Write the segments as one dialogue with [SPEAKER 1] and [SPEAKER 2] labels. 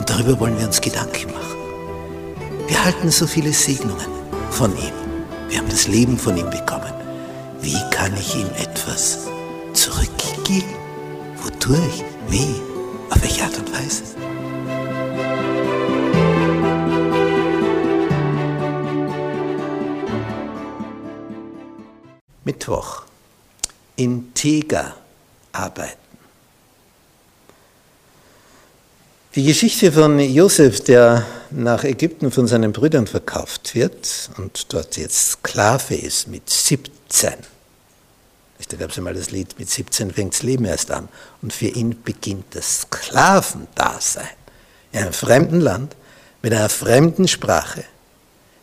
[SPEAKER 1] Und darüber wollen wir uns Gedanken machen. Wir halten so viele Segnungen von ihm. Wir haben das Leben von ihm bekommen. Wie kann ich ihm etwas zurückgeben? Wodurch? Wie? Auf welche Art und Weise? Mittwoch. Integer arbeiten. Die Geschichte von Josef, der nach Ägypten von seinen Brüdern verkauft wird und dort jetzt Sklave ist mit 17. Da gab es einmal das Lied, mit 17 fängt das Leben erst an. Und für ihn beginnt das Sklavendasein in einem fremden Land, mit einer fremden Sprache,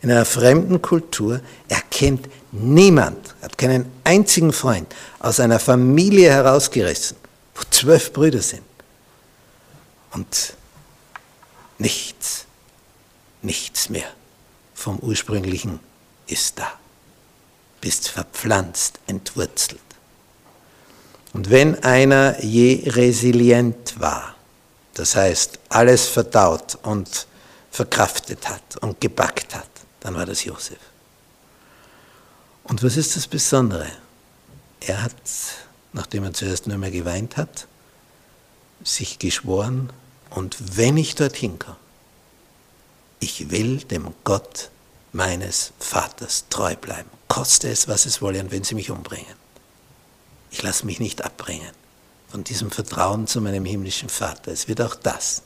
[SPEAKER 1] in einer fremden Kultur. Er kennt niemand, hat keinen einzigen Freund aus einer Familie herausgerissen, wo zwölf Brüder sind. Und nichts, nichts mehr vom Ursprünglichen ist da. Bist verpflanzt, entwurzelt. Und wenn einer je resilient war, das heißt alles verdaut und verkraftet hat und gebackt hat, dann war das Josef. Und was ist das Besondere? Er hat, nachdem er zuerst nur mehr geweint hat, sich geschworen, und wenn ich dorthin komme, ich will dem Gott meines Vaters treu bleiben, koste es, was es wolle, und wenn sie mich umbringen. Ich lasse mich nicht abbringen von diesem Vertrauen zu meinem himmlischen Vater. Es wird auch das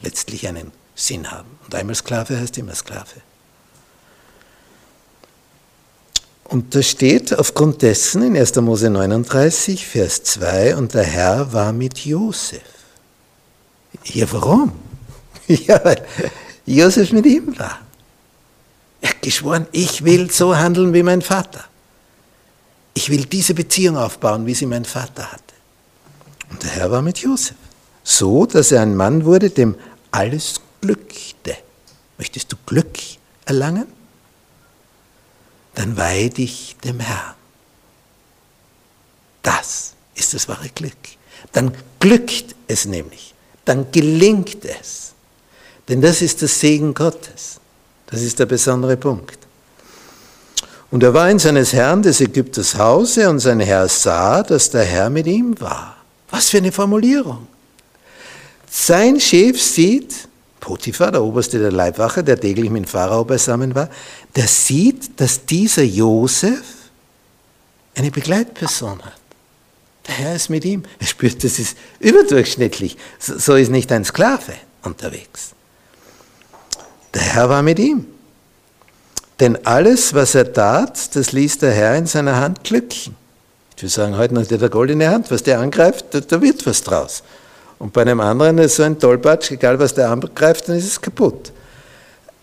[SPEAKER 1] letztlich einen Sinn haben. Und einmal Sklave heißt immer Sklave. Und da steht aufgrund dessen in 1. Mose 39, Vers 2, und der Herr war mit Josef. Ja, warum? Ja, weil Josef mit ihm war. Er hat geschworen, ich will so handeln wie mein Vater. Ich will diese Beziehung aufbauen, wie sie mein Vater hatte. Und der Herr war mit Josef. So, dass er ein Mann wurde, dem alles glückte. Möchtest du Glück erlangen? Dann weihe dich dem Herrn. Das ist das wahre Glück. Dann glückt es nämlich. Dann gelingt es. Denn das ist das Segen Gottes. Das ist der besondere Punkt. Und er war in seines Herrn des Ägypters Hause und sein Herr sah, dass der Herr mit ihm war. Was für eine Formulierung. Sein Chef sieht, Potiphar, der Oberste der Leibwache, der täglich mit Pharao beisammen war, der sieht, dass dieser Josef eine Begleitperson hat. Herr ist mit ihm. Er spürt, das ist überdurchschnittlich. So ist nicht ein Sklave unterwegs. Der Herr war mit ihm. Denn alles, was er tat, das ließ der Herr in seiner Hand glücken. Ich würde sagen, heute hat er der goldene Hand, was der angreift, da, da wird was draus. Und bei einem anderen ist so ein Tollpatsch, egal was der angreift, dann ist es kaputt.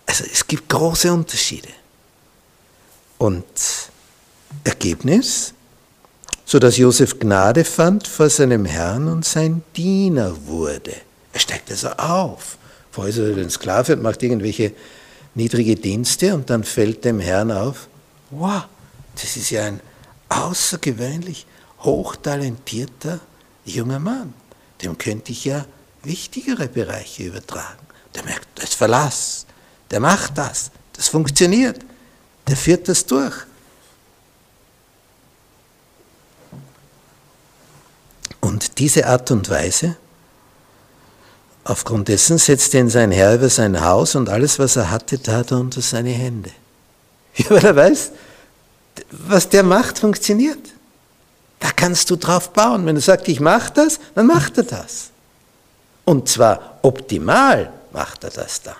[SPEAKER 1] Also es gibt große Unterschiede. Und Ergebnis, so dass Josef Gnade fand vor seinem Herrn und sein Diener wurde. Er steigt also auf. Vorher ist er ein Sklave und macht irgendwelche niedrige Dienste und dann fällt dem Herrn auf, wow, das ist ja ein außergewöhnlich hochtalentierter junger Mann. Dem könnte ich ja wichtigere Bereiche übertragen. Der merkt, das Verlass, der macht das, das funktioniert, der führt das durch. Und diese Art und Weise, aufgrund dessen setzte ihn sein Herr über sein Haus und alles, was er hatte, tat er unter seine Hände. Ja, weil er weiß, was der macht, funktioniert. Da kannst du drauf bauen. Wenn er sagt, ich mache das, dann macht er das. Und zwar optimal macht er das dann.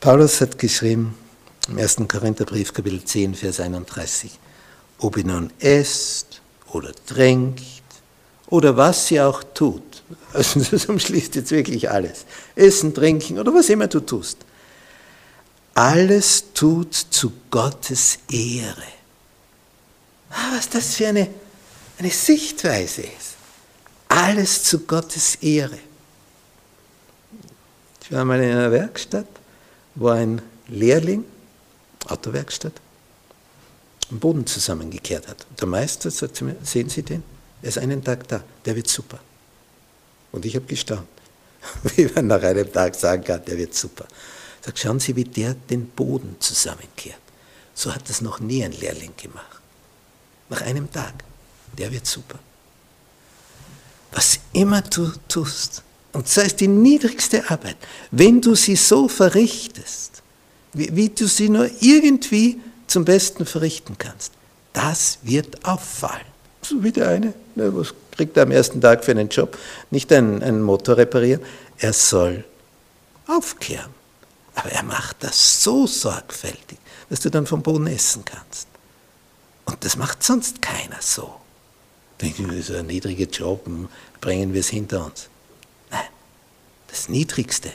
[SPEAKER 1] Paulus hat geschrieben im 1. Korintherbrief, Kapitel 10, Vers 31, ob ihr nun esst oder trinkt oder was sie auch tut, also das umschließt jetzt wirklich alles, Essen, Trinken oder was immer du tust, alles tut zu Gottes Ehre. Ah, was das für eine, eine Sichtweise ist. Alles zu Gottes Ehre. Ich war mal in einer Werkstatt, wo ein Lehrling, Autowerkstatt, den Boden zusammengekehrt hat. Und der Meister sagt zu mir, sehen Sie den? Er ist einen Tag da, der wird super. Und ich habe gestaunt, wie man nach einem Tag sagen kann, der wird super. Sagt, schauen Sie, wie der den Boden zusammenkehrt. So hat das noch nie ein Lehrling gemacht. Nach einem Tag, der wird super. Was immer du tust, und sei es die niedrigste Arbeit, wenn du sie so verrichtest, wie, wie du sie nur irgendwie zum Besten verrichten kannst, das wird auffallen. So wie der eine, ne, was kriegt er am ersten Tag für einen Job? Nicht einen, einen Motor reparieren, er soll aufkehren. Aber er macht das so sorgfältig, dass du dann vom Boden essen kannst. Und das macht sonst keiner so. Denken wir, so ein niedriger Job, hm, bringen wir es hinter uns. Nein, das Niedrigste,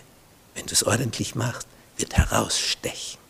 [SPEAKER 1] wenn du es ordentlich machst, wird herausstechen.